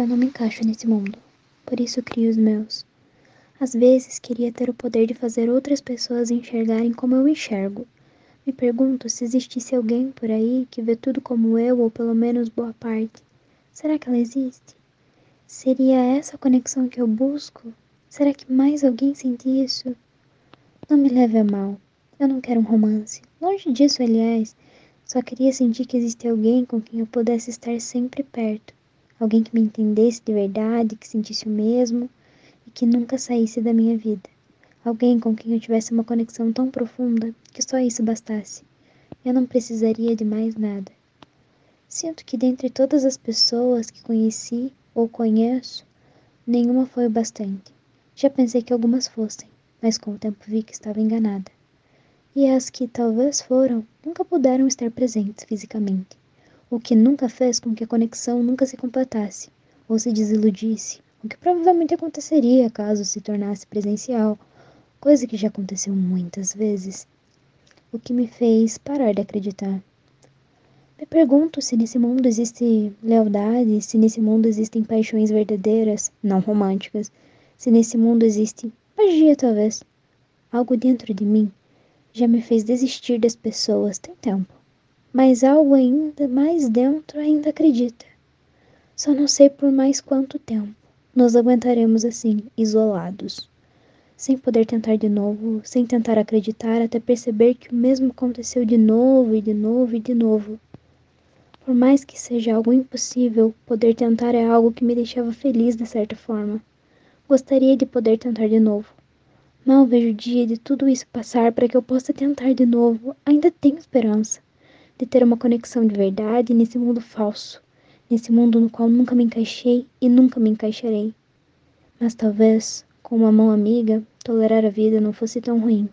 Eu não me encaixo nesse mundo, por isso crio os meus. Às vezes queria ter o poder de fazer outras pessoas enxergarem como eu enxergo. Me pergunto se existisse alguém por aí que vê tudo como eu, ou pelo menos boa parte. Será que ela existe? Seria essa a conexão que eu busco? Será que mais alguém sente isso? Não me leve a mal. Eu não quero um romance. Longe disso, aliás. Só queria sentir que existe alguém com quem eu pudesse estar sempre perto. Alguém que me entendesse de verdade, que sentisse o mesmo e que nunca saísse da minha vida. Alguém com quem eu tivesse uma conexão tão profunda que só isso bastasse. Eu não precisaria de mais nada. Sinto que dentre todas as pessoas que conheci ou conheço, nenhuma foi o bastante. Já pensei que algumas fossem, mas com o tempo vi que estava enganada. E as que talvez foram, nunca puderam estar presentes fisicamente o que nunca fez com que a conexão nunca se completasse ou se desiludisse, o que provavelmente aconteceria caso se tornasse presencial, coisa que já aconteceu muitas vezes, o que me fez parar de acreditar. Me pergunto se nesse mundo existe lealdade, se nesse mundo existem paixões verdadeiras, não românticas, se nesse mundo existe magia, talvez. Algo dentro de mim já me fez desistir das pessoas tem tempo mas algo ainda mais dentro ainda acredita. Só não sei por mais quanto tempo nos aguentaremos assim, isolados, sem poder tentar de novo, sem tentar acreditar até perceber que o mesmo aconteceu de novo e de novo e de novo. Por mais que seja algo impossível, poder tentar é algo que me deixava feliz de certa forma. Gostaria de poder tentar de novo. Mal vejo o dia de tudo isso passar para que eu possa tentar de novo. Ainda tenho esperança de ter uma conexão de verdade nesse mundo falso, nesse mundo no qual nunca me encaixei e nunca me encaixarei. Mas talvez, com uma mão amiga, tolerar a vida não fosse tão ruim.